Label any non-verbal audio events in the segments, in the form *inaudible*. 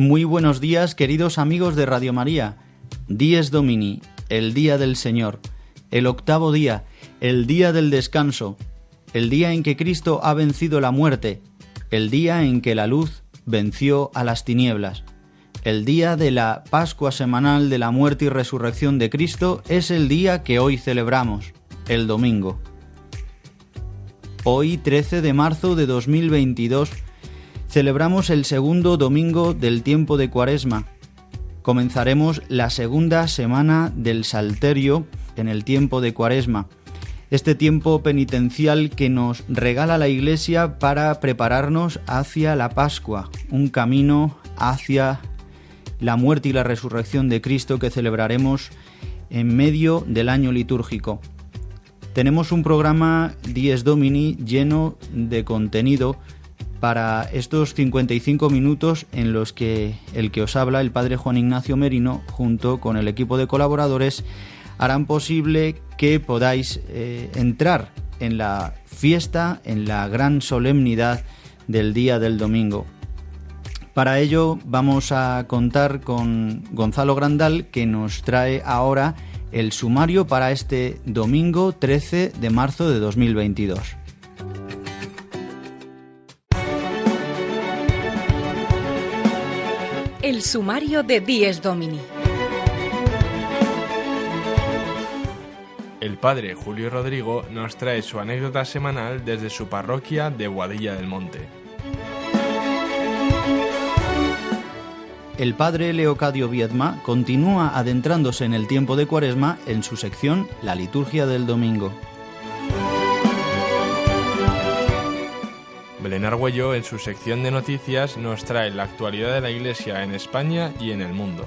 Muy buenos días, queridos amigos de Radio María. Dies Domini, el día del Señor, el octavo día, el día del descanso, el día en que Cristo ha vencido la muerte, el día en que la luz venció a las tinieblas. El día de la Pascua semanal de la muerte y resurrección de Cristo es el día que hoy celebramos, el domingo. Hoy, 13 de marzo de 2022, celebramos el segundo domingo del tiempo de Cuaresma. Comenzaremos la segunda semana del Salterio en el tiempo de Cuaresma, este tiempo penitencial que nos regala la Iglesia para prepararnos hacia la Pascua, un camino hacia la muerte y la resurrección de Cristo que celebraremos en medio del año litúrgico. Tenemos un programa Dies Domini lleno de contenido para estos 55 minutos en los que el que os habla, el padre Juan Ignacio Merino, junto con el equipo de colaboradores, harán posible que podáis eh, entrar en la fiesta, en la gran solemnidad del día del domingo. Para ello vamos a contar con Gonzalo Grandal que nos trae ahora el sumario para este domingo 13 de marzo de 2022. El sumario de Dies Domini. El padre Julio Rodrigo nos trae su anécdota semanal desde su parroquia de Guadilla del Monte. El padre Leocadio Viedma continúa adentrándose en el tiempo de Cuaresma en su sección La liturgia del domingo. Belén Argüello, en su sección de noticias, nos trae la actualidad de la Iglesia en España y en el mundo.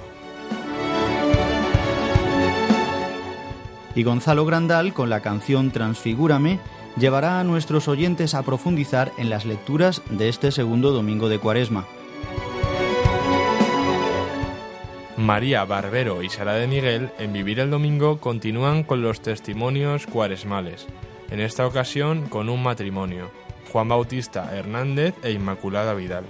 Y Gonzalo Grandal, con la canción Transfigúrame, llevará a nuestros oyentes a profundizar en las lecturas de este segundo domingo de Cuaresma. María Barbero y Sara de Miguel, en Vivir el Domingo, continúan con los testimonios cuaresmales, en esta ocasión con un matrimonio. Juan Bautista Hernández e Inmaculada Vidal.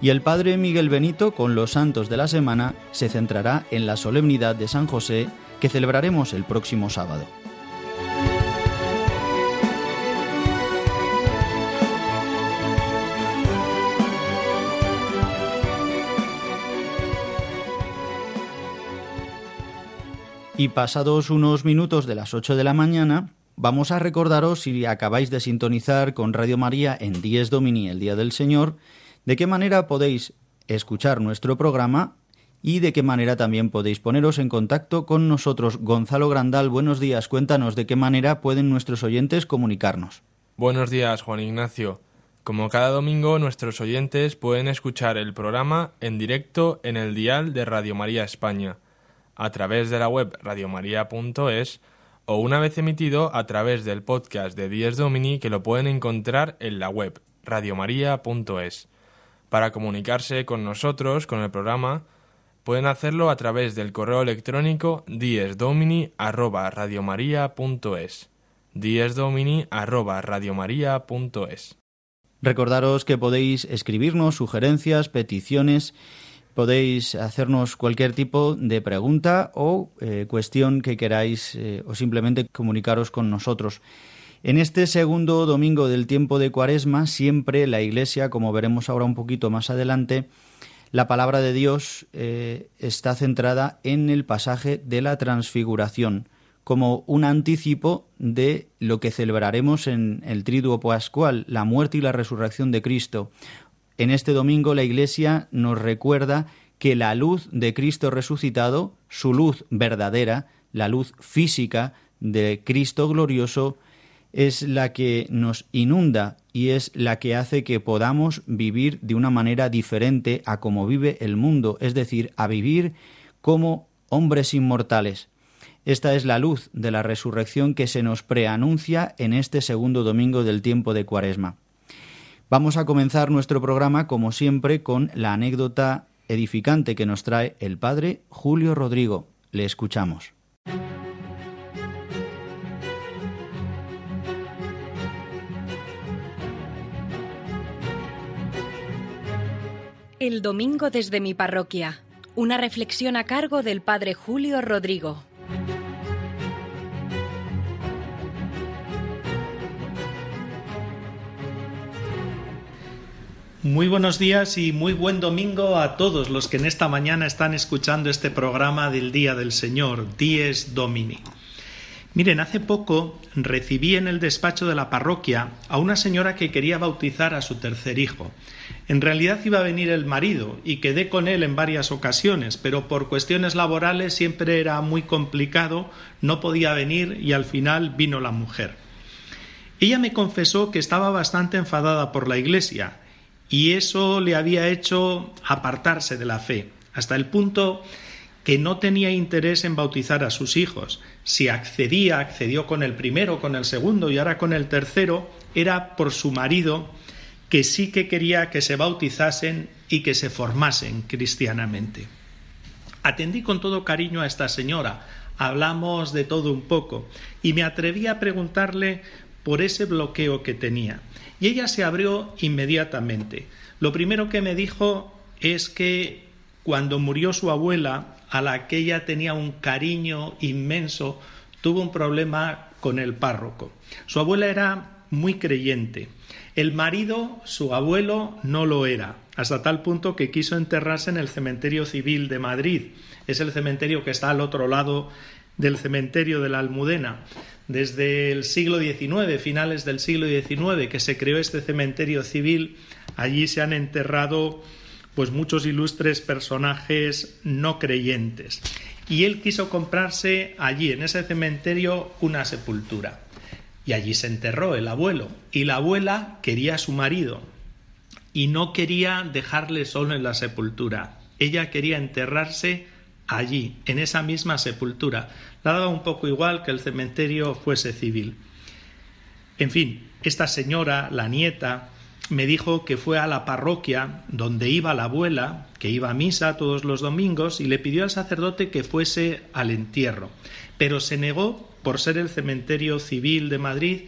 Y el padre Miguel Benito, con los santos de la semana, se centrará en la solemnidad de San José que celebraremos el próximo sábado. Y pasados unos minutos de las 8 de la mañana, vamos a recordaros, si acabáis de sintonizar con Radio María en Dies Domini, el Día del Señor, de qué manera podéis escuchar nuestro programa y de qué manera también podéis poneros en contacto con nosotros. Gonzalo Grandal, buenos días. Cuéntanos de qué manera pueden nuestros oyentes comunicarnos. Buenos días, Juan Ignacio. Como cada domingo, nuestros oyentes pueden escuchar el programa en directo en el dial de Radio María España a través de la web radiomaria.es o una vez emitido a través del podcast de Dies Domini que lo pueden encontrar en la web radiomaria.es. Para comunicarse con nosotros, con el programa, pueden hacerlo a través del correo electrónico diesdomini@radiomaria.es. diesdomini@radiomaria.es. Recordaros que podéis escribirnos sugerencias, peticiones Podéis hacernos cualquier tipo de pregunta o eh, cuestión que queráis eh, o simplemente comunicaros con nosotros. En este segundo domingo del tiempo de Cuaresma, siempre la Iglesia, como veremos ahora un poquito más adelante, la palabra de Dios eh, está centrada en el pasaje de la transfiguración, como un anticipo de lo que celebraremos en el triduo pascual, la muerte y la resurrección de Cristo, en este domingo la Iglesia nos recuerda que la luz de Cristo resucitado, su luz verdadera, la luz física de Cristo glorioso, es la que nos inunda y es la que hace que podamos vivir de una manera diferente a como vive el mundo, es decir, a vivir como hombres inmortales. Esta es la luz de la resurrección que se nos preanuncia en este segundo domingo del tiempo de Cuaresma. Vamos a comenzar nuestro programa, como siempre, con la anécdota edificante que nos trae el padre Julio Rodrigo. Le escuchamos. El domingo desde mi parroquia. Una reflexión a cargo del padre Julio Rodrigo. Muy buenos días y muy buen domingo a todos los que en esta mañana están escuchando este programa del Día del Señor, Dies Domini. Miren, hace poco recibí en el despacho de la parroquia a una señora que quería bautizar a su tercer hijo. En realidad iba a venir el marido y quedé con él en varias ocasiones, pero por cuestiones laborales siempre era muy complicado, no podía venir y al final vino la mujer. Ella me confesó que estaba bastante enfadada por la iglesia y eso le había hecho apartarse de la fe, hasta el punto que no tenía interés en bautizar a sus hijos. Si accedía, accedió con el primero, con el segundo y ahora con el tercero, era por su marido que sí que quería que se bautizasen y que se formasen cristianamente. Atendí con todo cariño a esta señora, hablamos de todo un poco, y me atreví a preguntarle por ese bloqueo que tenía. Y ella se abrió inmediatamente. Lo primero que me dijo es que cuando murió su abuela, a la que ella tenía un cariño inmenso, tuvo un problema con el párroco. Su abuela era muy creyente. El marido, su abuelo, no lo era, hasta tal punto que quiso enterrarse en el cementerio civil de Madrid. Es el cementerio que está al otro lado del cementerio de la Almudena. Desde el siglo XIX, finales del siglo XIX, que se creó este cementerio civil, allí se han enterrado pues muchos ilustres personajes no creyentes. Y él quiso comprarse allí, en ese cementerio, una sepultura. Y allí se enterró el abuelo. Y la abuela quería a su marido. Y no quería dejarle solo en la sepultura. Ella quería enterrarse allí, en esa misma sepultura. La daba un poco igual que el cementerio fuese civil. En fin, esta señora, la nieta, me dijo que fue a la parroquia donde iba la abuela, que iba a misa todos los domingos, y le pidió al sacerdote que fuese al entierro, pero se negó por ser el cementerio civil de Madrid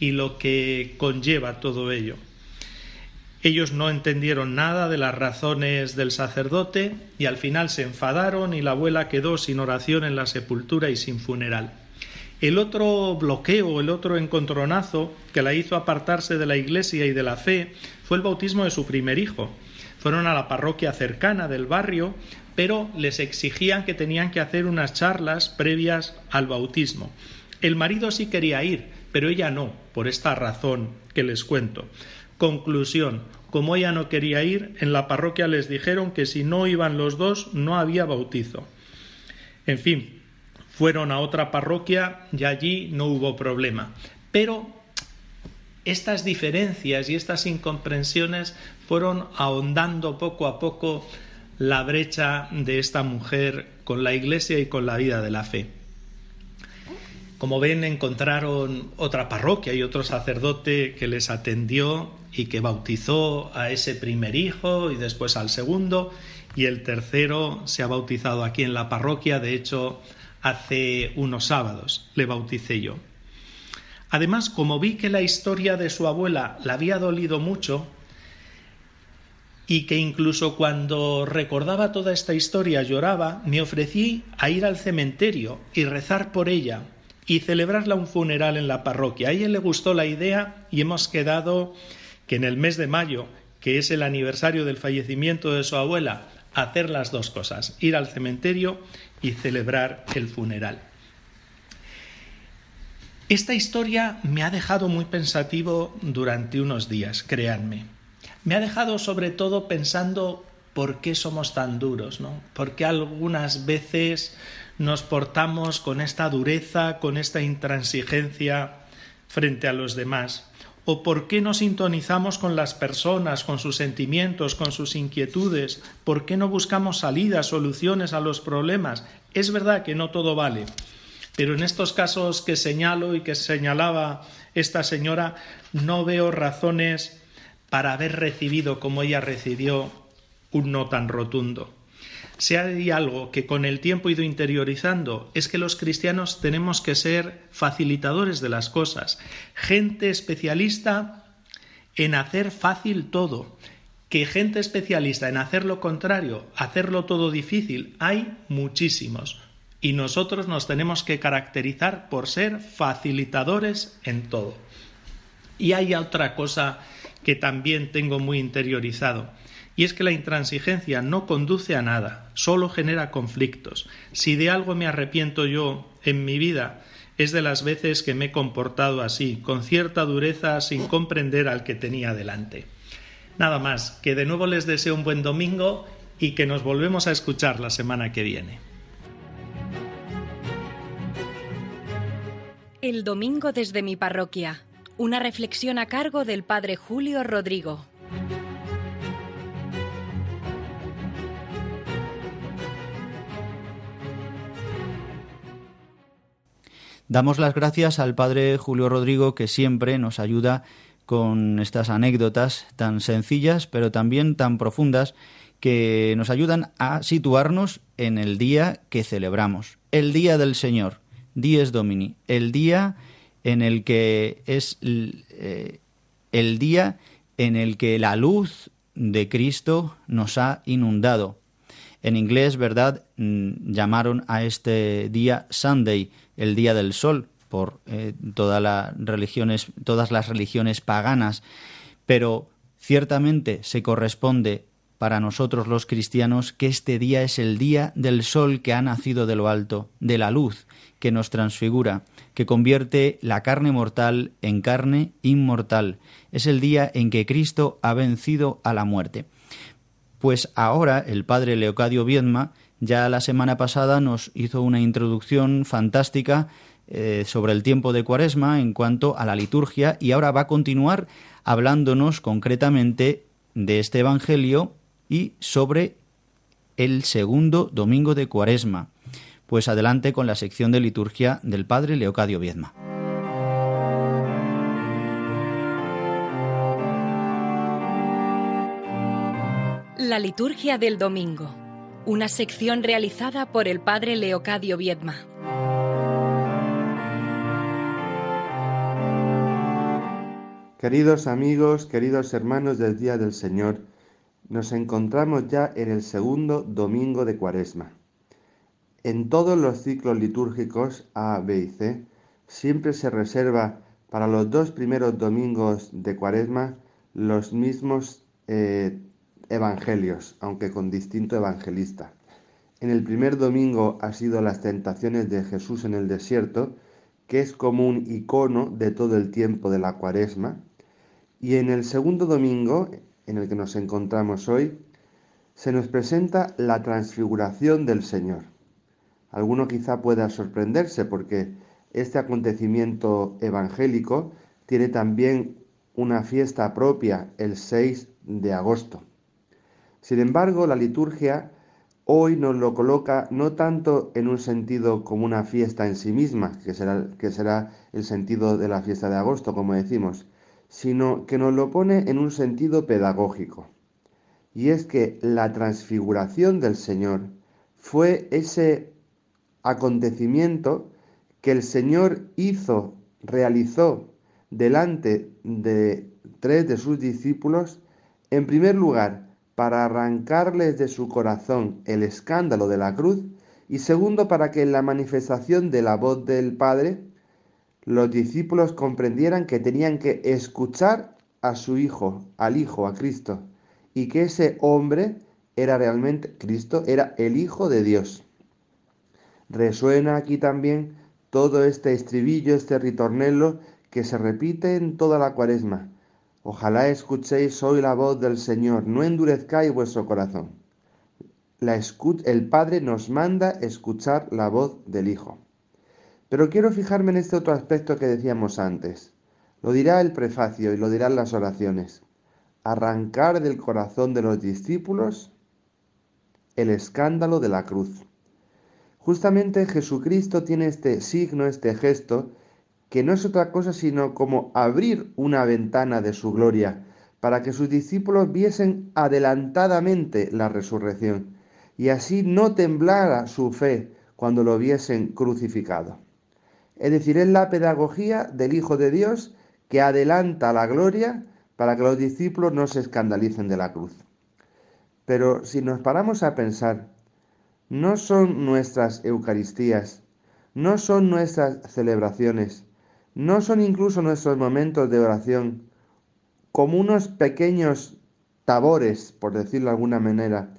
y lo que conlleva todo ello. Ellos no entendieron nada de las razones del sacerdote y al final se enfadaron y la abuela quedó sin oración en la sepultura y sin funeral. El otro bloqueo, el otro encontronazo que la hizo apartarse de la iglesia y de la fe fue el bautismo de su primer hijo. Fueron a la parroquia cercana del barrio, pero les exigían que tenían que hacer unas charlas previas al bautismo. El marido sí quería ir, pero ella no, por esta razón que les cuento. Conclusión. Como ella no quería ir, en la parroquia les dijeron que si no iban los dos no había bautizo. En fin, fueron a otra parroquia y allí no hubo problema. Pero estas diferencias y estas incomprensiones fueron ahondando poco a poco la brecha de esta mujer con la Iglesia y con la vida de la fe. Como ven, encontraron otra parroquia y otro sacerdote que les atendió y que bautizó a ese primer hijo y después al segundo y el tercero se ha bautizado aquí en la parroquia. De hecho, hace unos sábados, le bauticé yo. Además, como vi que la historia de su abuela la había dolido mucho, y que incluso cuando recordaba toda esta historia lloraba, me ofrecí a ir al cementerio y rezar por ella y celebrarla un funeral en la parroquia. A ella le gustó la idea y hemos quedado que en el mes de mayo, que es el aniversario del fallecimiento de su abuela, hacer las dos cosas, ir al cementerio y celebrar el funeral. Esta historia me ha dejado muy pensativo durante unos días, créanme. Me ha dejado sobre todo pensando ¿por qué somos tan duros? ¿no? ¿Por qué algunas veces nos portamos con esta dureza, con esta intransigencia frente a los demás? ¿O por qué no sintonizamos con las personas, con sus sentimientos, con sus inquietudes? ¿Por qué no buscamos salidas, soluciones a los problemas? Es verdad que no todo vale, pero en estos casos que señalo y que señalaba esta señora, no veo razones para haber recibido como ella recibió un no tan rotundo. Si hay algo que con el tiempo he ido interiorizando es que los cristianos tenemos que ser facilitadores de las cosas, gente especialista en hacer fácil todo, que gente especialista en hacer lo contrario, hacerlo todo difícil, hay muchísimos. Y nosotros nos tenemos que caracterizar por ser facilitadores en todo. Y hay otra cosa que también tengo muy interiorizado y es que la intransigencia no conduce a nada, solo genera conflictos. Si de algo me arrepiento yo en mi vida, es de las veces que me he comportado así, con cierta dureza, sin comprender al que tenía delante. Nada más, que de nuevo les deseo un buen domingo y que nos volvemos a escuchar la semana que viene. El domingo desde mi parroquia. Una reflexión a cargo del Padre Julio Rodrigo. Damos las gracias al Padre Julio Rodrigo que siempre nos ayuda con estas anécdotas tan sencillas pero también tan profundas que nos ayudan a situarnos en el día que celebramos, el día del Señor, Dies Domini, el día en el que es eh, el día en el que la luz de Cristo nos ha inundado. En inglés, ¿verdad? Mm, llamaron a este día Sunday, el día del sol por eh, todas las religiones, todas las religiones paganas, pero ciertamente se corresponde para nosotros los cristianos que este día es el día del sol que ha nacido de lo alto, de la luz que nos transfigura, que convierte la carne mortal en carne inmortal. Es el día en que Cristo ha vencido a la muerte. Pues ahora el padre Leocadio Viedma ya la semana pasada nos hizo una introducción fantástica eh, sobre el tiempo de Cuaresma en cuanto a la liturgia y ahora va a continuar hablándonos concretamente de este Evangelio y sobre el segundo domingo de Cuaresma. Pues adelante con la sección de liturgia del Padre Leocadio Viedma. La liturgia del domingo una sección realizada por el padre Leocadio Viedma. Queridos amigos, queridos hermanos del Día del Señor, nos encontramos ya en el segundo domingo de Cuaresma. En todos los ciclos litúrgicos A, B y C, siempre se reserva para los dos primeros domingos de Cuaresma los mismos eh, evangelios, aunque con distinto evangelista. En el primer domingo ha sido las tentaciones de Jesús en el desierto, que es como un icono de todo el tiempo de la cuaresma. Y en el segundo domingo, en el que nos encontramos hoy, se nos presenta la transfiguración del Señor. Alguno quizá pueda sorprenderse porque este acontecimiento evangélico tiene también una fiesta propia el 6 de agosto. Sin embargo, la liturgia hoy nos lo coloca no tanto en un sentido como una fiesta en sí misma, que será, que será el sentido de la fiesta de agosto, como decimos, sino que nos lo pone en un sentido pedagógico. Y es que la transfiguración del Señor fue ese acontecimiento que el Señor hizo, realizó delante de tres de sus discípulos, en primer lugar, para arrancarles de su corazón el escándalo de la cruz y segundo para que en la manifestación de la voz del Padre los discípulos comprendieran que tenían que escuchar a su Hijo, al Hijo, a Cristo, y que ese hombre era realmente Cristo, era el Hijo de Dios. Resuena aquí también todo este estribillo, este ritornello que se repite en toda la cuaresma. Ojalá escuchéis hoy la voz del Señor, no endurezcáis vuestro corazón. el Padre nos manda escuchar la voz del Hijo. Pero quiero fijarme en este otro aspecto que decíamos antes. Lo dirá el prefacio y lo dirán las oraciones. Arrancar del corazón de los discípulos el escándalo de la cruz. Justamente Jesucristo tiene este signo, este gesto, que no es otra cosa sino como abrir una ventana de su gloria, para que sus discípulos viesen adelantadamente la resurrección, y así no temblara su fe cuando lo viesen crucificado. Es decir, es la pedagogía del Hijo de Dios que adelanta la gloria para que los discípulos no se escandalicen de la cruz. Pero si nos paramos a pensar, no son nuestras Eucaristías, no son nuestras celebraciones, no son incluso nuestros momentos de oración, como unos pequeños tabores, por decirlo de alguna manera,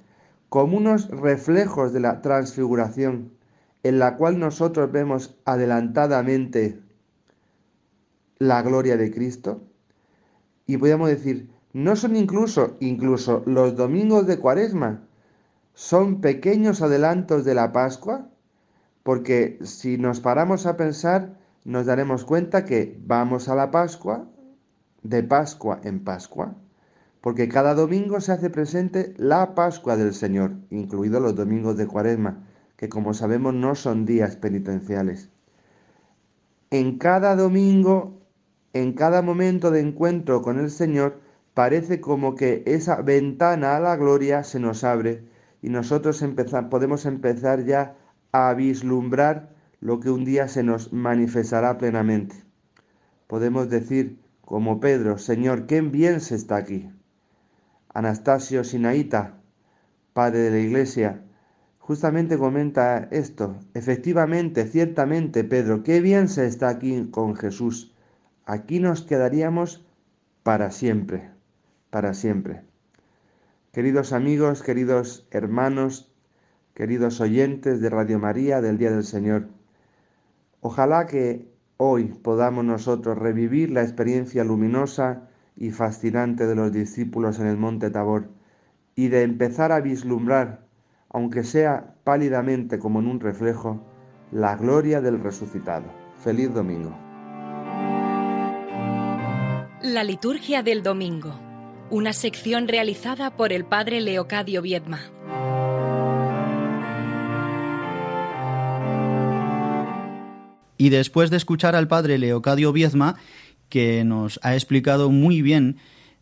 como unos reflejos de la transfiguración, en la cual nosotros vemos adelantadamente la gloria de Cristo. Y podríamos decir, no son incluso, incluso los domingos de Cuaresma, son pequeños adelantos de la Pascua, porque si nos paramos a pensar, nos daremos cuenta que vamos a la Pascua, de Pascua en Pascua, porque cada domingo se hace presente la Pascua del Señor, incluidos los domingos de Cuaresma, que como sabemos no son días penitenciales. En cada domingo, en cada momento de encuentro con el Señor, parece como que esa ventana a la gloria se nos abre y nosotros podemos empezar ya a vislumbrar lo que un día se nos manifestará plenamente. Podemos decir, como Pedro, Señor, qué bien se está aquí. Anastasio Sinaíta, padre de la iglesia, justamente comenta esto. Efectivamente, ciertamente, Pedro, qué bien se está aquí con Jesús. Aquí nos quedaríamos para siempre, para siempre. Queridos amigos, queridos hermanos, queridos oyentes de Radio María del Día del Señor, ojalá que hoy podamos nosotros revivir la experiencia luminosa y fascinante de los discípulos en el monte Tabor y de empezar a vislumbrar, aunque sea pálidamente como en un reflejo, la gloria del resucitado. Feliz domingo. La liturgia del domingo una sección realizada por el padre Leocadio Viedma. Y después de escuchar al padre Leocadio Viedma, que nos ha explicado muy bien,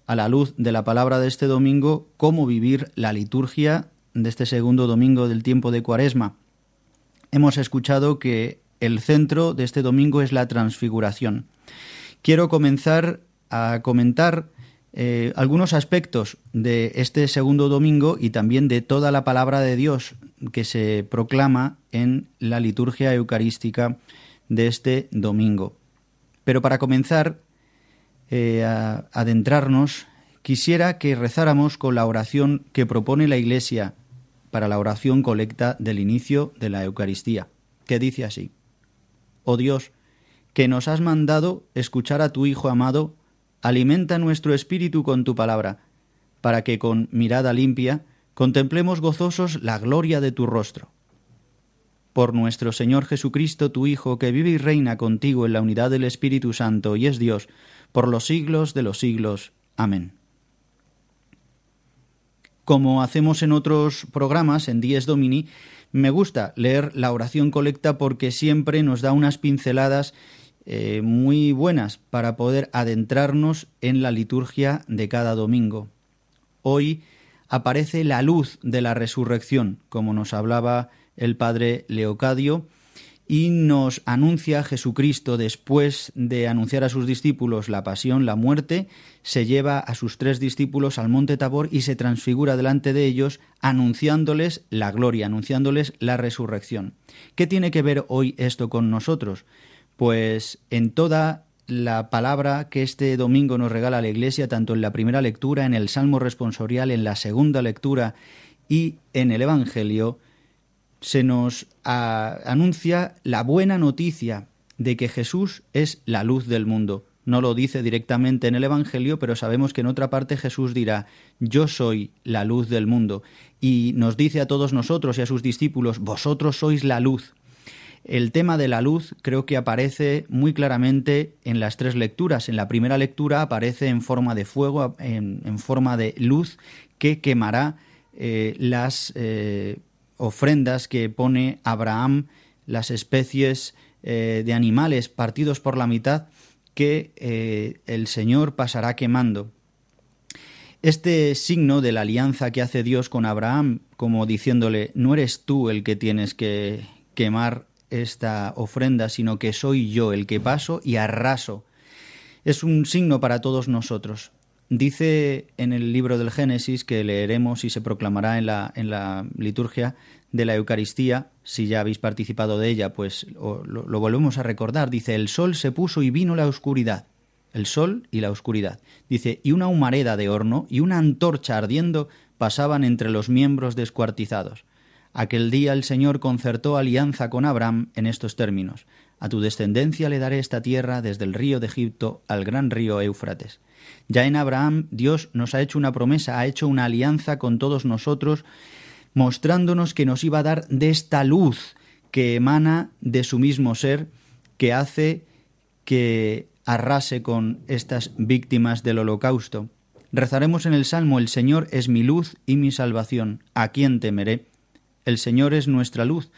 a la luz de la palabra de este domingo, cómo vivir la liturgia de este segundo domingo del tiempo de Cuaresma. Hemos escuchado que el centro de este domingo es la transfiguración. Quiero comenzar a comentar eh, algunos aspectos de este segundo domingo y también de toda la palabra de Dios que se proclama en la liturgia eucarística de este domingo. Pero para comenzar eh, a adentrarnos, quisiera que rezáramos con la oración que propone la Iglesia para la oración colecta del inicio de la Eucaristía, que dice así, Oh Dios, que nos has mandado escuchar a tu Hijo amado, alimenta nuestro espíritu con tu palabra, para que con mirada limpia contemplemos gozosos la gloria de tu rostro. Por nuestro Señor Jesucristo, tu Hijo, que vive y reina contigo en la unidad del Espíritu Santo y es Dios, por los siglos de los siglos. Amén. Como hacemos en otros programas, en Dies Domini, me gusta leer la oración colecta porque siempre nos da unas pinceladas eh, muy buenas para poder adentrarnos en la liturgia de cada domingo. Hoy aparece la luz de la resurrección, como nos hablaba el padre Leocadio, y nos anuncia Jesucristo después de anunciar a sus discípulos la pasión, la muerte, se lleva a sus tres discípulos al monte Tabor y se transfigura delante de ellos anunciándoles la gloria, anunciándoles la resurrección. ¿Qué tiene que ver hoy esto con nosotros? pues en toda la palabra que este domingo nos regala la Iglesia, tanto en la primera lectura, en el Salmo responsorial, en la segunda lectura y en el Evangelio, se nos anuncia la buena noticia de que Jesús es la luz del mundo. no lo dice directamente en el Evangelio, pero sabemos que en otra parte Jesús dirá, yo soy la luz del mundo, y nos dice a todos nosotros y a sus discípulos, vosotros sois la luz. El tema de la luz creo que aparece muy claramente en las tres lecturas. En la primera lectura aparece en forma de fuego, en, forma de luz que quemará eh, las eh, ofrendas que pone Abraham, las especies eh, de animales partidos por la mitad que el Señor pasará quemando. Este signo de la alianza que hace Dios con Abraham, como diciéndole, no eres tú el que tienes que quemar esta ofrenda, sino que soy yo el que paso y arraso. Es un signo para todos nosotros. Dice en el libro del Génesis que leeremos y se proclamará en la, en la liturgia de la Eucaristía, si ya habéis participado de ella, pues lo, lo volvemos a recordar. Dice, el sol se puso y vino la oscuridad. El sol y la oscuridad. Dice, y una humareda de horno y una antorcha ardiendo pasaban entre los miembros descuartizados. Aquel día el Señor concertó alianza con Abraham en estos términos. A tu descendencia le daré esta tierra desde el río de Egipto al gran río Éufrates. Ya en Abraham Dios nos ha hecho una promesa, ha hecho una alianza con todos nosotros, mostrándonos que nos iba a dar de esta luz que emana de su mismo ser, que hace que arrase con estas víctimas del holocausto. Rezaremos en el Salmo, El Señor es mi luz y mi salvación, ¿a quién temeré? El Señor es nuestra luz,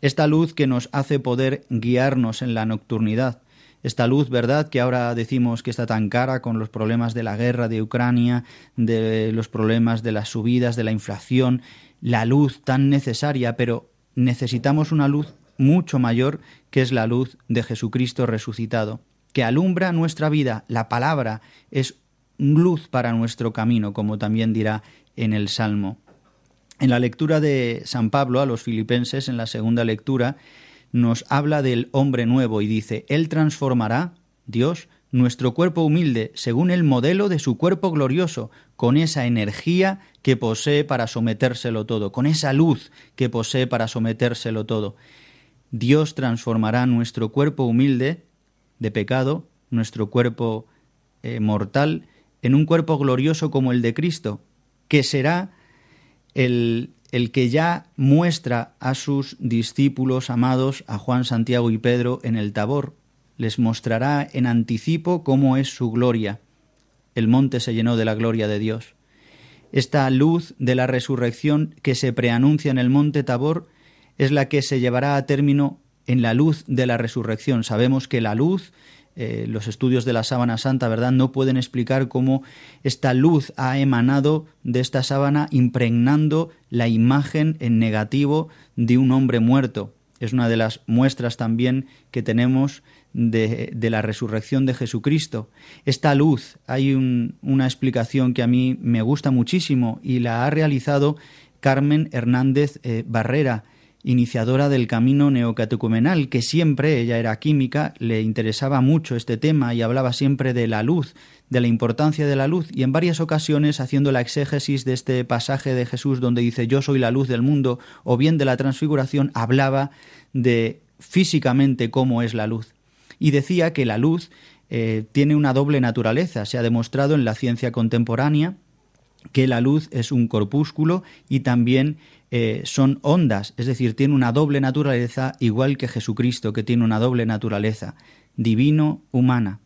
esta luz que nos hace poder guiarnos en la nocturnidad. Esta luz, ¿verdad?, que ahora decimos que está tan cara con los problemas de la guerra de Ucrania, de los problemas de las subidas, de la inflación, la luz tan necesaria, pero necesitamos una luz mucho mayor que es la luz de Jesucristo resucitado, que alumbra nuestra vida. La palabra es luz para nuestro camino, como también dirá en el Salmo. En la lectura de San Pablo a los filipenses, en la segunda lectura, nos habla del hombre nuevo y dice, Él transformará, Dios, nuestro cuerpo humilde según el modelo de su cuerpo glorioso, con esa energía que posee para sometérselo todo, con esa luz que posee para sometérselo todo. Dios transformará nuestro cuerpo humilde de pecado, nuestro cuerpo eh, mortal, en un cuerpo glorioso como el de Cristo, que será el, el que ya muestra a sus discípulos amados, a Juan, Santiago y Pedro, en el Tabor. Les mostrará en anticipo cómo es su gloria. El monte se llenó de la gloria de Dios. Esta luz de la resurrección que se preanuncia en el monte Tabor es la que se llevará a término en la luz de la resurrección. Sabemos que la luz eh, los estudios de la sábana santa, ¿verdad? No pueden explicar cómo esta luz ha emanado de esta sábana impregnando la imagen en negativo de un hombre muerto. Es una de las muestras también que tenemos de, la resurrección de Jesucristo. Esta luz, hay una explicación que a mí me gusta muchísimo y la ha realizado Carmen Hernández eh, Barrera iniciadora del camino neocatecumenal, que siempre, ella era química, le interesaba mucho este tema y hablaba siempre de la luz, de la importancia de la luz, y en varias ocasiones, haciendo la exégesis de este pasaje de Jesús donde dice yo soy la luz del mundo, o bien de la transfiguración, hablaba de físicamente cómo es la luz. Y decía que la luz eh, tiene una doble naturaleza, se ha demostrado en la ciencia contemporánea, que la luz es un corpúsculo y también eh, son ondas, es decir, tiene una doble naturaleza, igual que Jesucristo, que tiene una doble naturaleza, divino-humana.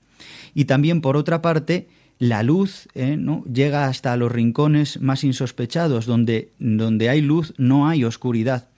Y también, por otra parte, la luz eh, ¿no? llega hasta los rincones más insospechados, donde, donde hay luz no hay oscuridad.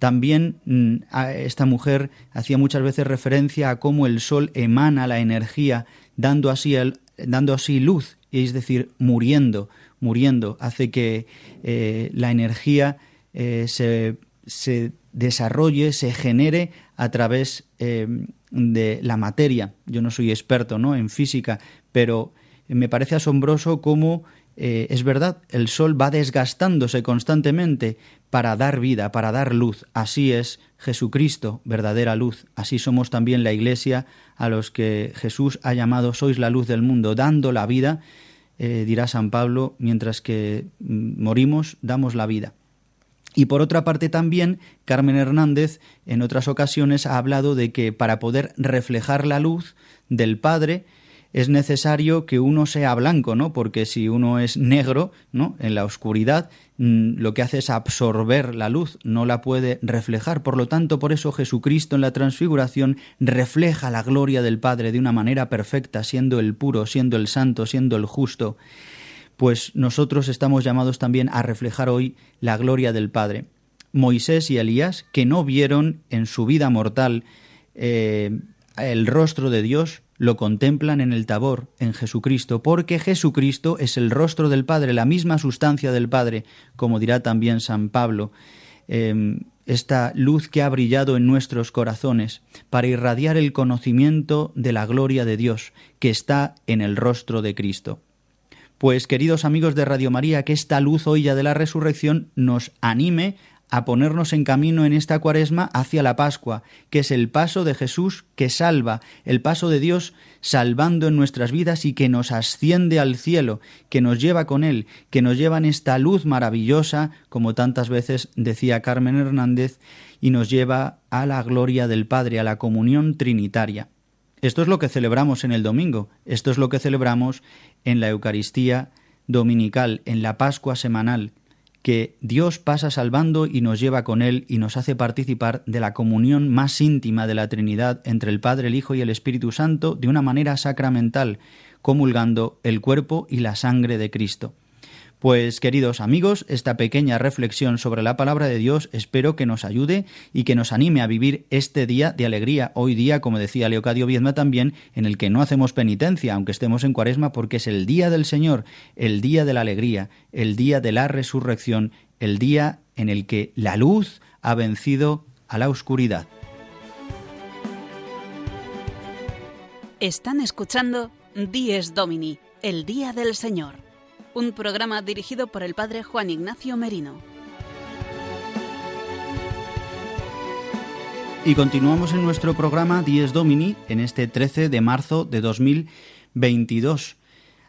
También mm, esta mujer hacía muchas veces referencia a cómo el sol emana la energía, dando así, el, dando así luz, es decir, muriendo, muriendo, hace que eh, la energía eh, se, desarrolle, se genere a través eh, de la materia. Yo no soy experto ¿no? en física, pero me parece asombroso cómo eh, es verdad, el sol va desgastándose constantemente para dar vida, para dar luz. Así es Jesucristo, verdadera luz. Así somos también la Iglesia a los que Jesús ha llamado sois la luz del mundo, dando la vida, dirá San Pablo, mientras que mm, morimos, damos la vida. Y por otra parte también, Carmen Hernández en otras ocasiones ha hablado de que para poder reflejar la luz del Padre, es necesario que uno sea blanco, ¿no? Porque si uno es negro, ¿no? En la oscuridad, mm, lo que hace es absorber la luz, no la puede reflejar. Por lo tanto, por eso Jesucristo en la transfiguración refleja la gloria del Padre de una manera perfecta, siendo el puro, siendo el santo, siendo el justo. Pues nosotros estamos llamados también a reflejar hoy la gloria del Padre. Moisés y Elías, que no vieron en su vida mortal eh, el rostro de Dios, lo contemplan en el tabor, en Jesucristo, porque Jesucristo es el rostro del Padre, la misma sustancia del Padre, como dirá también San Pablo. Em, esta luz que ha brillado en nuestros corazones para irradiar el conocimiento de la gloria de Dios que está en el rostro de Cristo. Pues queridos amigos de Radio María, que esta luz hoy ya de la resurrección nos anime a ponernos en camino en esta cuaresma hacia la Pascua, que es el paso de Jesús que salva, el paso de Dios salvando en nuestras vidas y que nos asciende al cielo, que nos lleva con Él, que nos lleva en esta luz maravillosa, como tantas veces decía Carmen Hernández, y nos lleva a la gloria del Padre, a la comunión trinitaria. Esto es lo que celebramos en el domingo, esto es lo que celebramos en la Eucaristía dominical, en la Pascua semanal, que Dios pasa salvando y nos lleva con Él y nos hace participar de la comunión más íntima de la Trinidad entre el Padre, el Hijo y el Espíritu Santo de una manera sacramental, comulgando el cuerpo y la sangre de Cristo. Pues queridos amigos, esta pequeña reflexión sobre la palabra de Dios espero que nos ayude y que nos anime a vivir este día de alegría, hoy día, como decía Leocadio Viedma también, en el que no hacemos penitencia, aunque estemos en cuaresma, porque es el día del Señor, el día de la alegría, el día de la resurrección, el día en el que la luz ha vencido a la oscuridad. Están escuchando Dies Domini, el día del Señor un programa dirigido por el padre Juan Ignacio Merino. Y continuamos en nuestro programa Dies Domini en este 13 de marzo de 2022.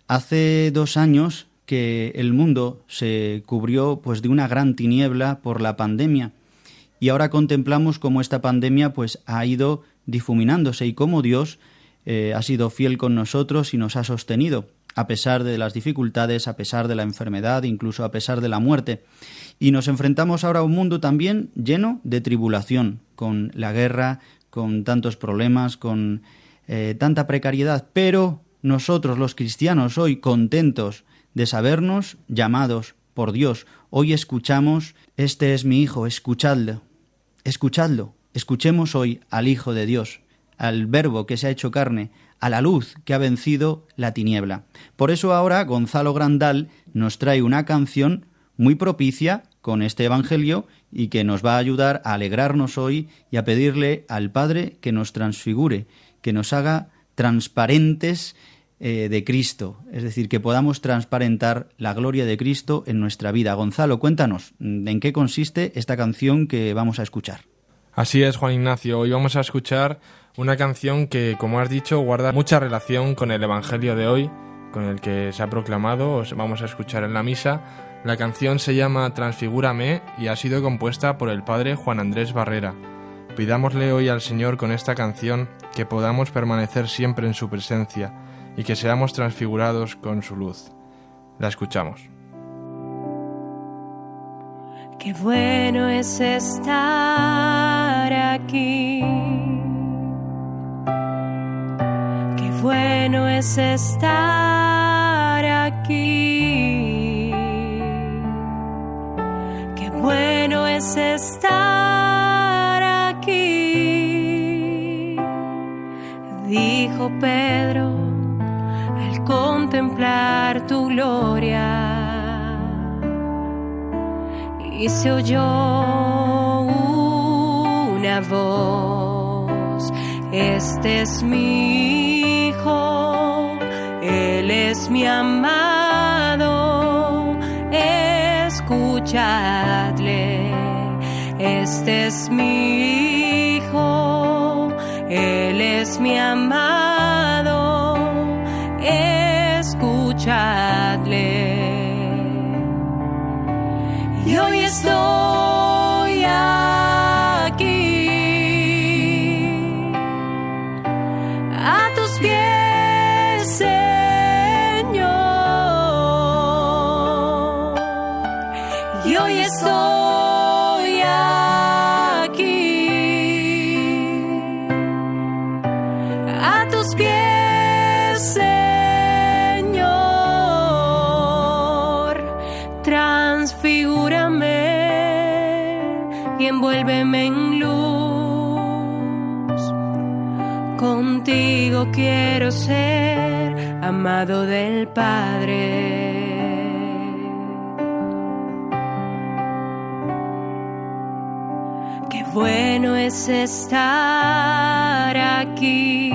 Hace dos años que el mundo se cubrió pues de una gran tiniebla por la pandemia y ahora contemplamos cómo esta pandemia pues ha ido difuminándose y cómo Dios eh, ha sido fiel con nosotros y nos ha sostenido a pesar de las dificultades, a pesar de la enfermedad, incluso a pesar de la muerte. Y nos enfrentamos ahora a un mundo también lleno de tribulación, con la guerra, con tantos problemas, con eh, tanta precariedad, pero nosotros los cristianos hoy contentos de sabernos llamados por Dios, hoy escuchamos, este es mi Hijo, escuchadlo, escuchadlo, escuchemos hoy al Hijo de Dios, al Verbo que se ha hecho carne, a la luz que ha vencido la tiniebla. Por eso ahora Gonzalo Grandal nos trae una canción muy propicia con este Evangelio y que nos va a ayudar a alegrarnos hoy y a pedirle al Padre que nos transfigure, que nos haga transparentes eh, de Cristo, es decir, que podamos transparentar la gloria de Cristo en nuestra vida. Gonzalo, cuéntanos, ¿en qué consiste esta canción que vamos a escuchar? Así es, Juan Ignacio. Hoy vamos a escuchar una canción que, como has dicho, guarda mucha relación con el Evangelio de hoy, con el que se ha proclamado, os vamos a escuchar en la misa. La canción se llama Transfigúrame y ha sido compuesta por el padre Juan Andrés Barrera. Pidámosle hoy al Señor con esta canción que podamos permanecer siempre en su presencia y que seamos transfigurados con su luz. La escuchamos. Qué bueno es estar aquí bueno es estar aquí. Qué bueno es estar aquí. Dijo Pedro al contemplar tu gloria. Y se oyó una voz. Este es mi él es mi amado, escuchadle, este es mi hijo, Él es mi amado, escuchadle. Y ser amado del Padre. Qué bueno es estar aquí.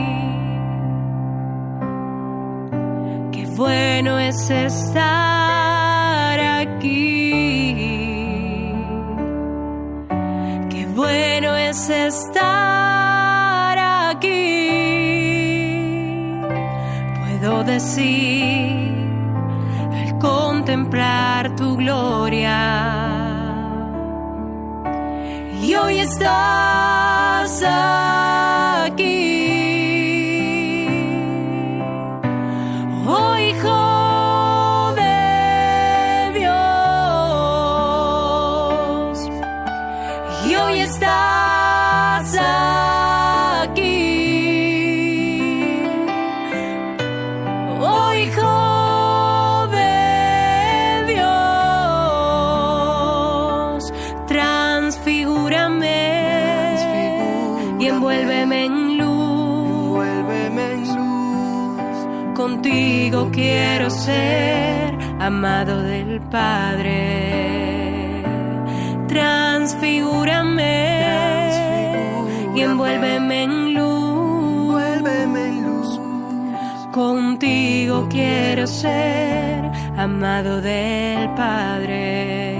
Qué bueno es estar aquí. Qué bueno es estar al contemplar tu gloria. Y hoy estás aquí. Ser amado del Padre. Transfigúrame y envuélveme en luz. Contigo quiero ser amado del Padre.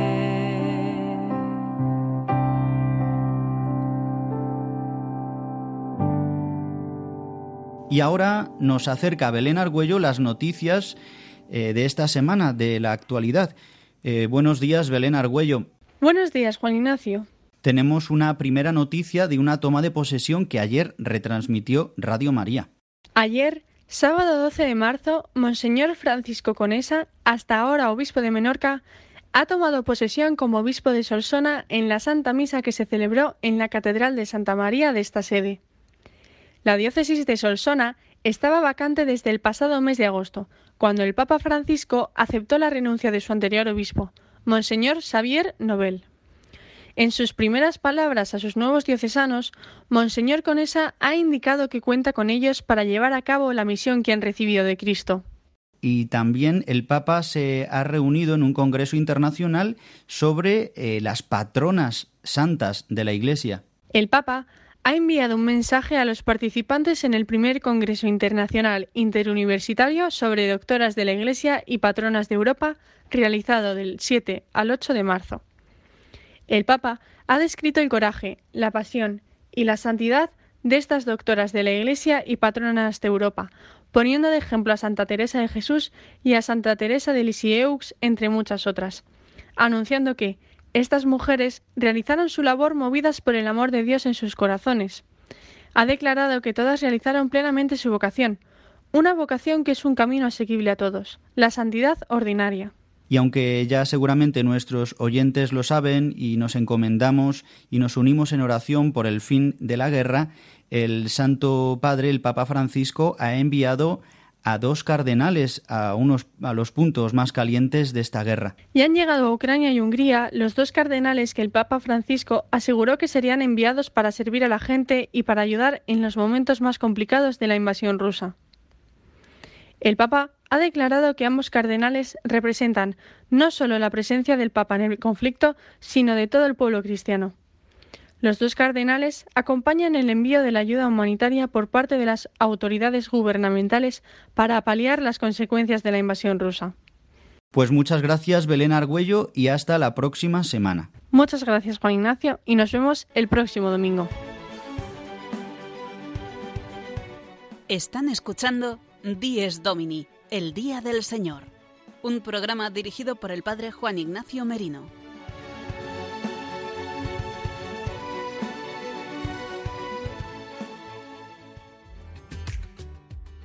Y ahora nos acerca Belén Argüello las noticias eh, de esta semana, de la actualidad. Eh, buenos días, Belén Argüello. Buenos días, Juan Ignacio. Tenemos una primera noticia de una toma de posesión que ayer retransmitió Radio María. Ayer, sábado 12 de marzo, Monseñor Francisco Conesa, hasta ahora obispo de Menorca, ha tomado posesión como obispo de Solsona en la Santa Misa que se celebró en la Catedral de Santa María de esta sede. La diócesis de Solsona estaba vacante desde el pasado mes de agosto, cuando el Papa Francisco aceptó la renuncia de su anterior obispo, Monseñor Xavier Nobel. En sus primeras palabras a sus nuevos diocesanos, Monseñor Conesa ha indicado que cuenta con ellos para llevar a cabo la misión que han recibido de Cristo. Y también el Papa se ha reunido en un congreso internacional sobre eh, las patronas santas de la Iglesia. El Papa ha enviado un mensaje a los participantes en el primer Congreso Internacional Interuniversitario sobre Doctoras de la Iglesia y Patronas de Europa, realizado del 7 al 8 de marzo. El Papa ha descrito el coraje, la pasión y la santidad de estas doctoras de la Iglesia y patronas de Europa, poniendo de ejemplo a Santa Teresa de Jesús y a Santa Teresa de Lisieux, entre muchas otras, anunciando que estas mujeres realizaron su labor movidas por el amor de Dios en sus corazones. Ha declarado que todas realizaron plenamente su vocación, una vocación que es un camino asequible a todos, la santidad ordinaria. Y aunque ya seguramente nuestros oyentes lo saben y nos encomendamos y nos unimos en oración por el fin de la guerra, el Santo Padre, el Papa Francisco, ha enviado a dos cardenales a unos a los puntos más calientes de esta guerra. Y han llegado a Ucrania y Hungría los dos cardenales que el Papa Francisco aseguró que serían enviados para servir a la gente y para ayudar en los momentos más complicados de la invasión rusa. El Papa ha declarado que ambos cardenales representan no solo la presencia del Papa en el conflicto, sino de todo el pueblo cristiano. Los dos cardenales acompañan el envío de la ayuda humanitaria por parte de las autoridades gubernamentales para paliar las consecuencias de la invasión rusa. Pues muchas gracias Belén Argüello y hasta la próxima semana. Muchas gracias Juan Ignacio y nos vemos el próximo domingo. Están escuchando Dies Domini, el Día del Señor, un programa dirigido por el Padre Juan Ignacio Merino.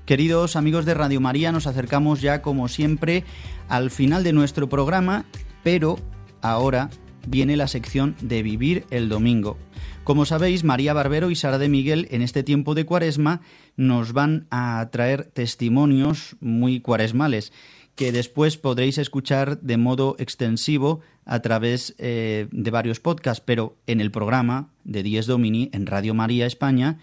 Queridos amigos de Radio María, nos acercamos ya como siempre al final de nuestro programa, pero ahora viene la sección de Vivir el Domingo. Como sabéis, María Barbero y Sara de Miguel en este tiempo de cuaresma nos van a traer testimonios muy cuaresmales que después podréis escuchar de modo extensivo a través eh, de varios podcasts, pero en el programa de Diez Domini en Radio María España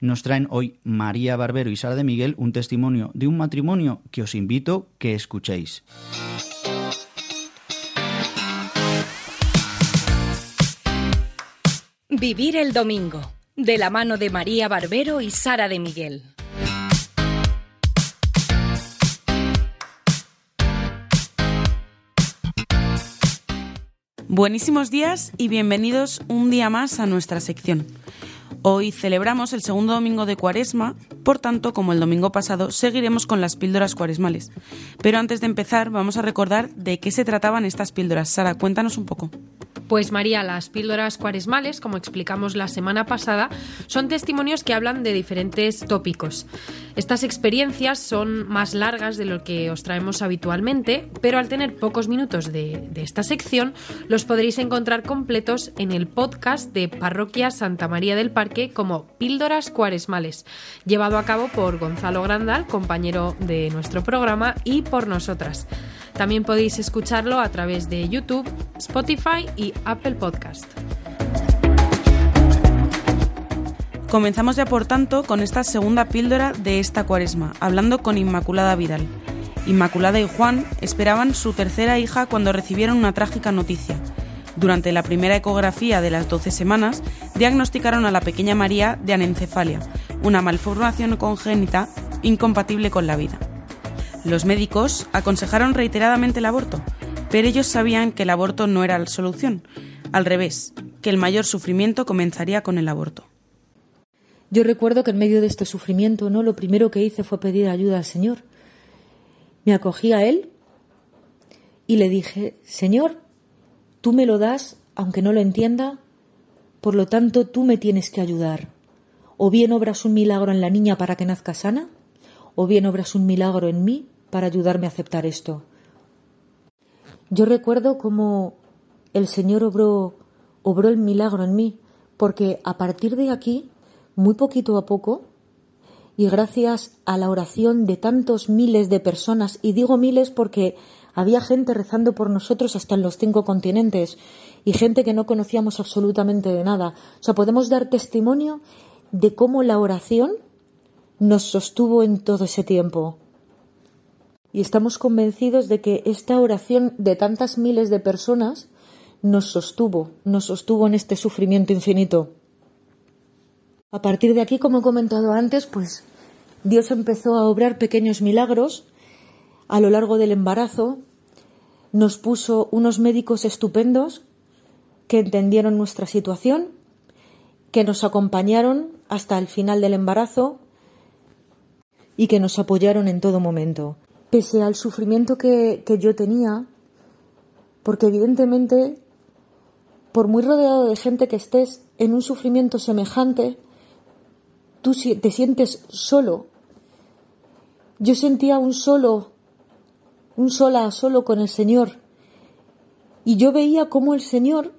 nos traen hoy María Barbero y Sara de Miguel un testimonio de un matrimonio que os invito que escuchéis. Vivir el domingo, de la mano de María Barbero y Sara de Miguel. Buenísimos días y bienvenidos un día más a nuestra sección. Hoy celebramos el segundo domingo de Cuaresma, por tanto, como el domingo pasado, seguiremos con las píldoras cuaresmales. Pero antes de empezar, vamos a recordar de qué se trataban estas píldoras. Sara, cuéntanos un poco. Pues María, las píldoras cuaresmales, como explicamos la semana pasada, son testimonios que hablan de diferentes tópicos. Estas experiencias son más largas de lo que os traemos habitualmente, pero al tener pocos minutos de, esta sección, los podréis encontrar completos en el podcast de Parroquia Santa María del Parque como Píldoras Cuaresmales, llevado a cabo por Gonzalo Grandal, compañero de nuestro programa, y por nosotras. También podéis escucharlo a través de YouTube, Spotify y Apple Podcast. Comenzamos ya por tanto con esta segunda píldora de esta cuaresma, hablando con Inmaculada Vidal. Inmaculada y Juan esperaban su tercera hija cuando recibieron una trágica noticia. Durante la primera ecografía de las 12 semanas, diagnosticaron a la pequeña María de anencefalia, una malformación congénita incompatible con la vida. Los médicos aconsejaron reiteradamente el aborto, pero ellos sabían que el aborto no era la solución. Al revés, que el mayor sufrimiento comenzaría con el aborto. Yo recuerdo que en medio de este sufrimiento, ¿no? Lo primero que hice fue pedir ayuda al Señor. Me acogí a Él y le dije, Señor, tú me lo das aunque no lo entienda, por lo tanto tú me tienes que ayudar. O bien obras un milagro en la niña para que nazca sana, o bien obras un milagro en mí para ayudarme a aceptar esto. Yo recuerdo cómo el Señor obró, obró el milagro en mí, porque a partir de aquí, muy poquito a poco, y gracias a la oración de tantos miles de personas, y digo miles porque había gente rezando por nosotros hasta en los cinco continentes, y gente que no conocíamos absolutamente de nada. O sea, podemos dar testimonio de cómo la oración nos sostuvo en todo ese tiempo y estamos convencidos de que esta oración de tantas miles de personas nos sostuvo, nos sostuvo en este sufrimiento infinito. A partir de aquí, como he comentado antes, pues Dios empezó a obrar pequeños milagros a lo largo del embarazo, nos puso unos médicos estupendos que entendieron nuestra situación, que nos acompañaron hasta el final del embarazo y que nos apoyaron en todo momento pese al sufrimiento que, yo tenía, porque evidentemente, por muy rodeado de gente que estés en un sufrimiento semejante, tú te sientes solo. Yo sentía un solo, un sola solo con el Señor. Y yo veía cómo el Señor,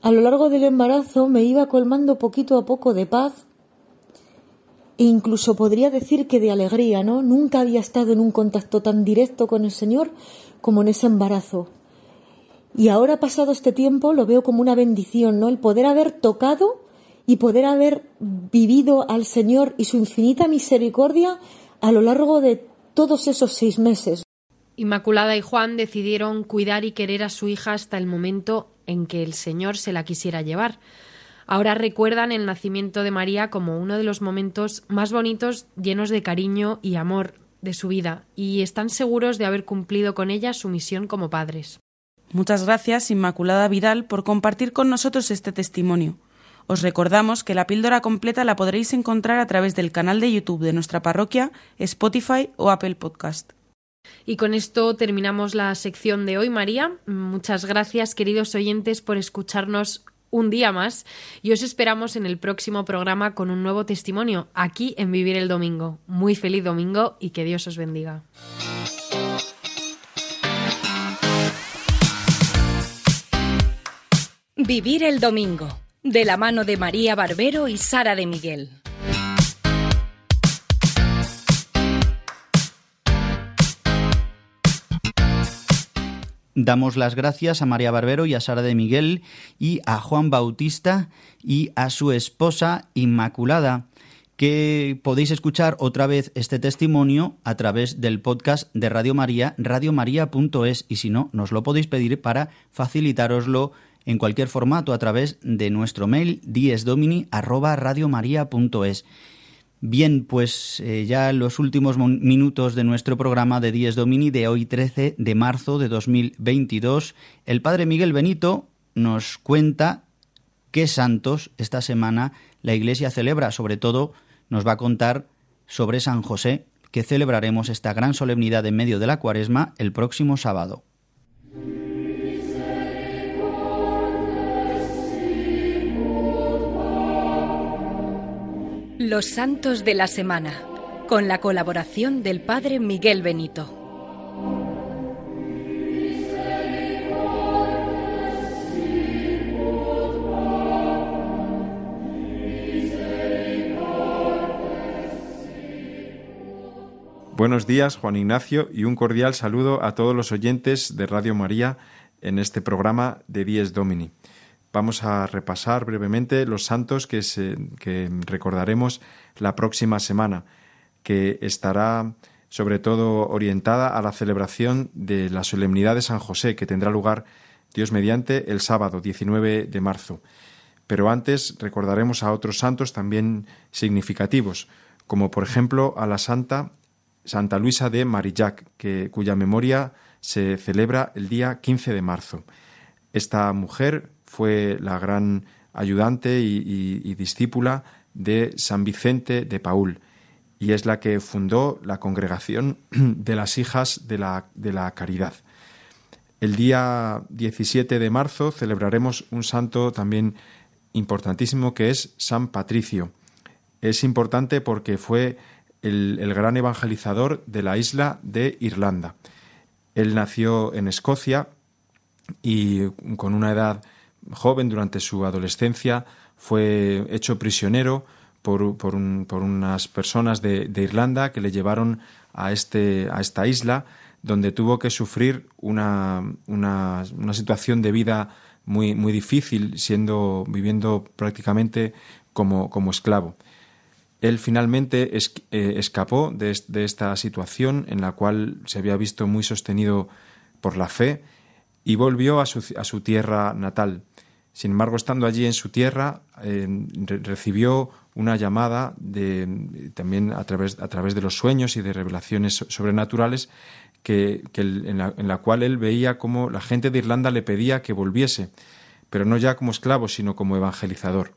a lo largo del embarazo, me iba colmando poquito a poco de paz, incluso podría decir que de alegría, ¿no? Nunca había estado en un contacto tan directo con el Señor como en ese embarazo. Y ahora, pasado este tiempo, lo veo como una bendición, ¿no? El poder haber tocado y poder haber vivido al Señor y su infinita misericordia a lo largo de todos esos seis meses. Inmaculada y Juan decidieron cuidar y querer a su hija hasta el momento en que el Señor se la quisiera llevar. Ahora recuerdan el nacimiento de María como uno de los momentos más bonitos, llenos de cariño y amor de su vida, y están seguros de haber cumplido con ella su misión como padres. Muchas gracias, Inmaculada Vidal, por compartir con nosotros este testimonio. Os recordamos que la píldora completa la podréis encontrar a través del canal de YouTube de nuestra parroquia, Spotify o Apple Podcast. Y con esto terminamos la sección de hoy, María. Muchas gracias, queridos oyentes, por escucharnos un día más y os esperamos en el próximo programa con un nuevo testimonio aquí en Vivir el Domingo. Muy feliz domingo y que Dios os bendiga. Vivir el Domingo de la mano de María Barbero y Sara de Miguel. Damos las gracias a María Barbero y a Sara de Miguel y a Juan Bautista y a su esposa Inmaculada, que podéis escuchar otra vez este testimonio a través del podcast de Radio María, radiomaria.es, y si no, nos lo podéis pedir para facilitároslo en cualquier formato a través de nuestro mail diesdomini@radiomaria.es. Bien, pues eh, ya los últimos minutos de nuestro programa de Dies Domini de hoy 13 de marzo de 2022, el Padre Miguel Benito nos cuenta qué santos esta semana la Iglesia celebra, sobre todo nos va a contar sobre San José, que celebraremos esta gran solemnidad en medio de la cuaresma el próximo sábado. Los Santos de la Semana, con la colaboración del Padre Miguel Benito. Buenos días, Juan Ignacio, y un cordial saludo a todos los oyentes de Radio María en este programa de Dies Domini. Vamos a repasar brevemente los santos que, recordaremos la próxima semana, que estará sobre todo orientada a la celebración de la solemnidad de San José, que tendrá lugar, Dios mediante, el sábado 19 de marzo. Pero antes recordaremos a otros santos también significativos, como por ejemplo a la santa Santa Luisa de Marillac, cuya memoria se celebra el día 15 de marzo. Esta mujer fue la gran ayudante y, discípula de San Vicente de Paul y es la que fundó la congregación de las hijas de la, de la caridad. El día 17 de marzo celebraremos un santo también importantísimo que es San Patricio. Es importante porque fue el, el, gran evangelizador de la isla de Irlanda. Él nació en Escocia y con una edad joven, durante su adolescencia, fue hecho prisionero por, por, unas personas de, Irlanda que le llevaron a, este, a esta isla, donde tuvo que sufrir una, una, situación de vida muy, muy difícil, siendo, viviendo prácticamente como, como esclavo. Él finalmente eh, escapó de, de, esta situación en la cual se había visto muy sostenido por la fe y volvió a su, a su tierra natal. Sin embargo, estando allí en su tierra, eh, recibió una llamada de, también a través, de los sueños y de revelaciones sobrenaturales que, en, la, cual él veía como la gente de Irlanda le pedía que volviese, pero no ya como esclavo, sino como evangelizador.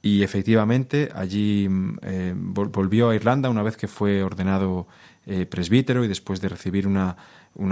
Y efectivamente allí eh, volvió a Irlanda una vez que fue ordenado eh, presbítero y después de recibir una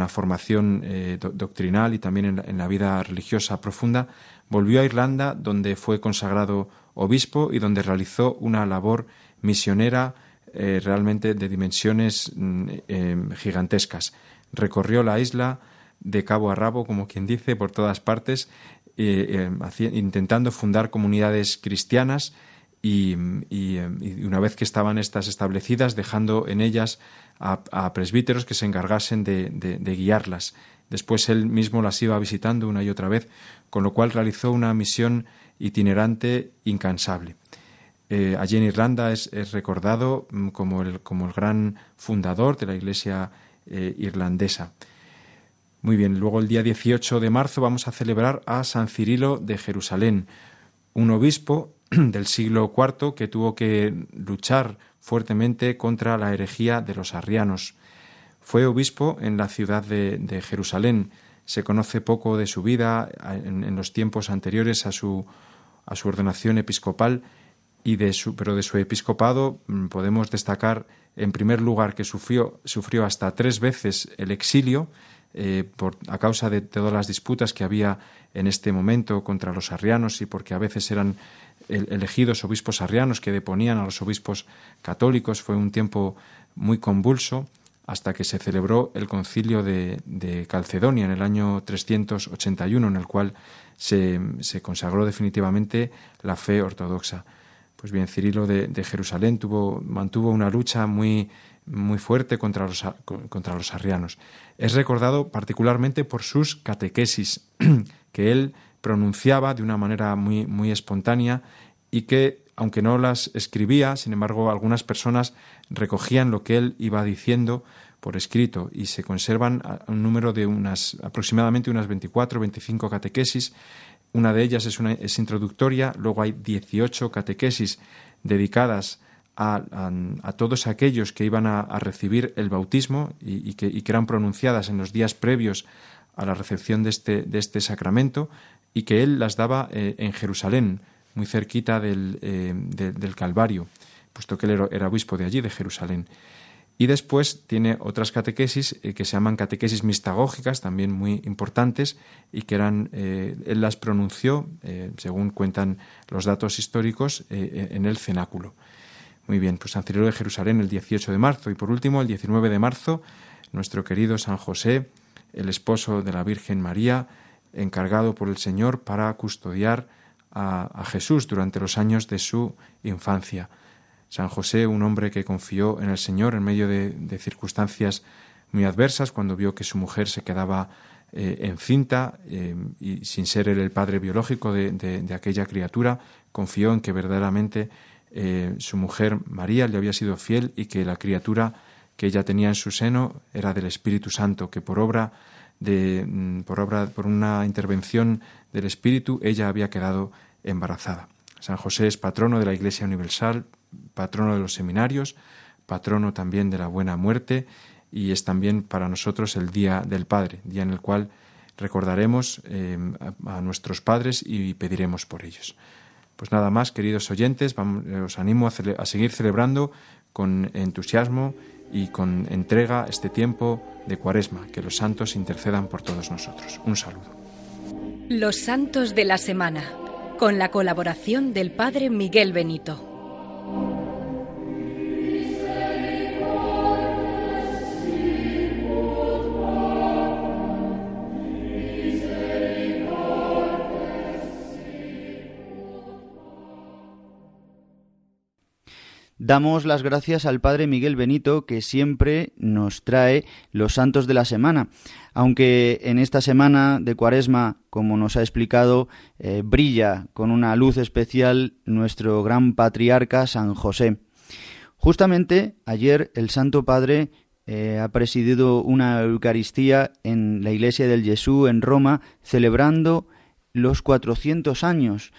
formación doctrinal y también en la vida religiosa profunda, Volvió a Irlanda, donde fue consagrado obispo y donde realizó una labor misionera eh, realmente de dimensiones mm, em, gigantescas. Recorrió la isla de cabo a rabo, como quien dice, por todas partes, eh, intentando fundar comunidades cristianas y, una vez que estaban estas establecidas, dejando en ellas a, presbíteros que se encargasen de guiarlas. Después él mismo las iba visitando una y otra vez, con lo cual realizó una misión itinerante incansable. Eh, allí en Irlanda es, recordado mm, como el, como el, gran fundador de la Iglesia eh, irlandesa. Muy bien, luego el día 18 de marzo vamos a celebrar a San Cirilo de Jerusalén, un obispo *clears throat* del siglo IV que tuvo que luchar fuertemente contra la herejía de los arrianos. Fue obispo en la ciudad de Jerusalén, se conoce poco de su vida en, los tiempos anteriores a su, a su ordenación episcopal, y de su, pero de su episcopado mm, podemos destacar en primer lugar que sufrió, sufrió hasta tres veces el exilio eh, por, a causa de todas las disputas que había en este momento contra los arrianos y porque a veces eran elegidos obispos arrianos que deponían a los obispos católicos. Fue un tiempo muy convulso hasta que se celebró el concilio de, Calcedonia en el año 381, en el cual se, consagró definitivamente la fe ortodoxa. Pues bien, Cirilo de, Jerusalén tuvo, mantuvo una lucha muy, muy fuerte contra los, contra los arrianos. Es recordado particularmente por sus catequesis, *clears throat* que él pronunciaba de una manera muy, muy espontánea y que, aunque no las escribía, sin embargo, algunas personas recogían lo que él iba diciendo por escrito y se conservan un número de unas aproximadamente unas 24 o 25 catequesis. Una de ellas es, una, es introductoria, luego hay 18 catequesis dedicadas a, todos aquellos que iban a, recibir el bautismo y, que, eran pronunciadas en los días previos a la recepción de este, de este sacramento y que él las daba eh, en Jerusalén, muy cerquita del, eh, del Calvario puesto que él era obispo de allí, de Jerusalén. Y después tiene otras catequesis eh, que se llaman catequesis mistagógicas, también muy importantes, y que eran, eh, él las pronunció, según cuentan los datos históricos, en el cenáculo. Muy bien, pues San Cirilo de Jerusalén el 18 de marzo. Y por último, el 19 de marzo, nuestro querido San José, el esposo de la Virgen María, encargado por el Señor para custodiar a Jesús durante los años de su infancia. San José, un hombre que confió en el Señor en medio de, circunstancias muy adversas, cuando vio que su mujer se quedaba eh, encinta eh, y sin ser él el padre biológico de, aquella criatura, confió en que verdaderamente eh, su mujer María le había sido fiel y que la criatura que ella tenía en su seno era del Espíritu Santo, que por obra de mm, por obra por una intervención del Espíritu ella había quedado embarazada. San José es patrono de la Iglesia Universal, patrono de los seminarios, patrono también de la buena muerte y es también para nosotros el Día del Padre, día en el cual recordaremos eh, a, nuestros padres y pediremos por ellos. Pues nada más, queridos oyentes, eh, os animo a seguir celebrando con entusiasmo y con entrega este tiempo de Cuaresma, que los santos intercedan por todos nosotros. Un saludo. Los santos de la semana, con la colaboración del Padre Miguel Benito. Damos las gracias al Padre Miguel Benito que siempre nos trae los santos de la semana, aunque en esta semana de Cuaresma, como nos ha explicado, eh, brilla con una luz especial nuestro gran patriarca San José. Justamente ayer el Santo Padre eh, ha presidido una Eucaristía en la iglesia del Jesús en Roma, celebrando los 400 años,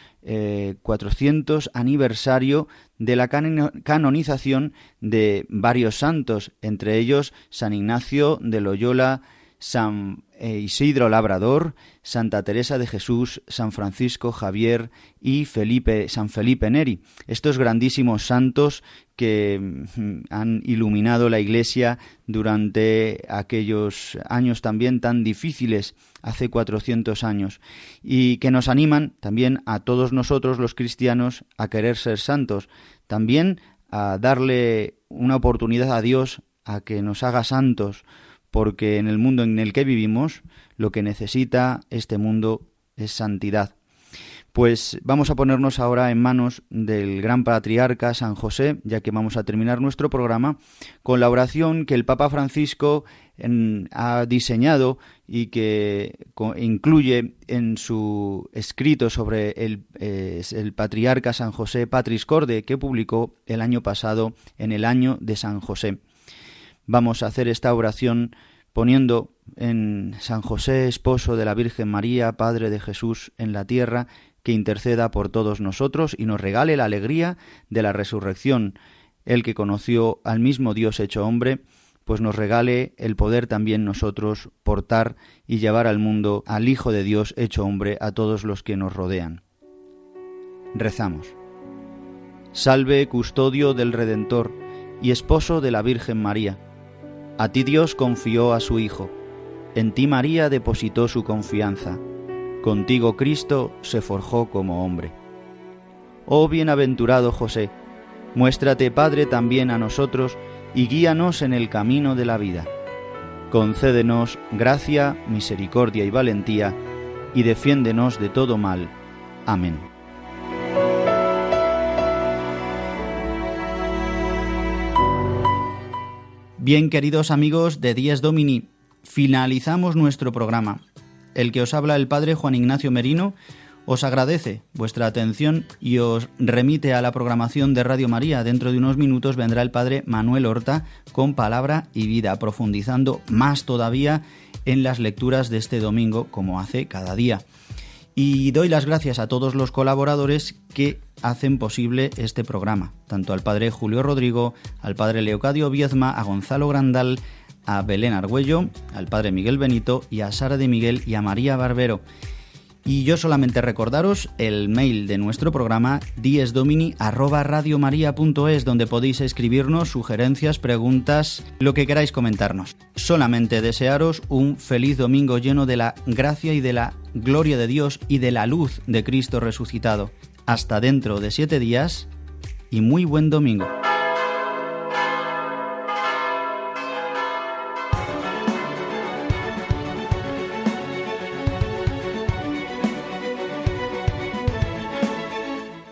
400 eh, aniversario de la canonización de varios santos, entre ellos San Ignacio de Loyola, San eh, Isidro Labrador, Santa Teresa de Jesús, San Francisco Javier y Felipe, San Felipe Neri. Estos grandísimos santos que mm, han iluminado la Iglesia durante aquellos años también tan difíciles, hace 400 años, y que nos animan también a todos nosotros los cristianos a querer ser santos, también a darle una oportunidad a Dios a que nos haga santos, porque en el mundo en el que vivimos lo que necesita este mundo es santidad. Pues vamos a ponernos ahora en manos del gran patriarca San José, ya que vamos a terminar nuestro programa con la oración que el Papa Francisco ha diseñado y que incluye en su escrito sobre el, el patriarca San José Patris Corde, que publicó el año pasado en el año de San José. Vamos a hacer esta oración poniendo en San José, esposo de la Virgen María, Padre de Jesús en la tierra, que interceda por todos nosotros y nos regale la alegría de la resurrección, el que conoció al mismo Dios hecho hombre, pues nos regale el poder también nosotros portar y llevar al mundo al Hijo de Dios hecho hombre a todos los que nos rodean. Rezamos. Salve, custodio del Redentor y esposo de la Virgen María a ti Dios confió a su Hijo, en ti María depositó su confianza, contigo Cristo se forjó como hombre. Oh bienaventurado José, muéstrate Padre también a nosotros y guíanos en el camino de la vida. Concédenos gracia, misericordia y valentía, y defiéndenos de todo mal. Amén. Bien, queridos amigos de Dies Domini, finalizamos nuestro programa. El que os habla el Padre Juan Ignacio Merino os agradece vuestra atención y os remite a la programación de Radio María. Dentro de unos minutos vendrá el Padre Manuel Horta con palabra y vida, profundizando más todavía en las lecturas de este domingo, como hace cada día. Y doy las gracias a todos los colaboradores que hacen posible este programa, tanto al Padre Julio Rodrigo, al Padre Leocadio Viezma, a Gonzalo Grandal, a Belén Argüello, al Padre Miguel Benito y a Sara de Miguel y a María Barbero. Y yo solamente recordaros el mail de nuestro programa diesdomini@radiomaria.es donde podéis escribirnos sugerencias, preguntas, lo que queráis comentarnos. Solamente desearos un feliz domingo lleno de la gracia y de la gloria de Dios y de la luz de Cristo resucitado. Hasta dentro de siete días y muy buen domingo.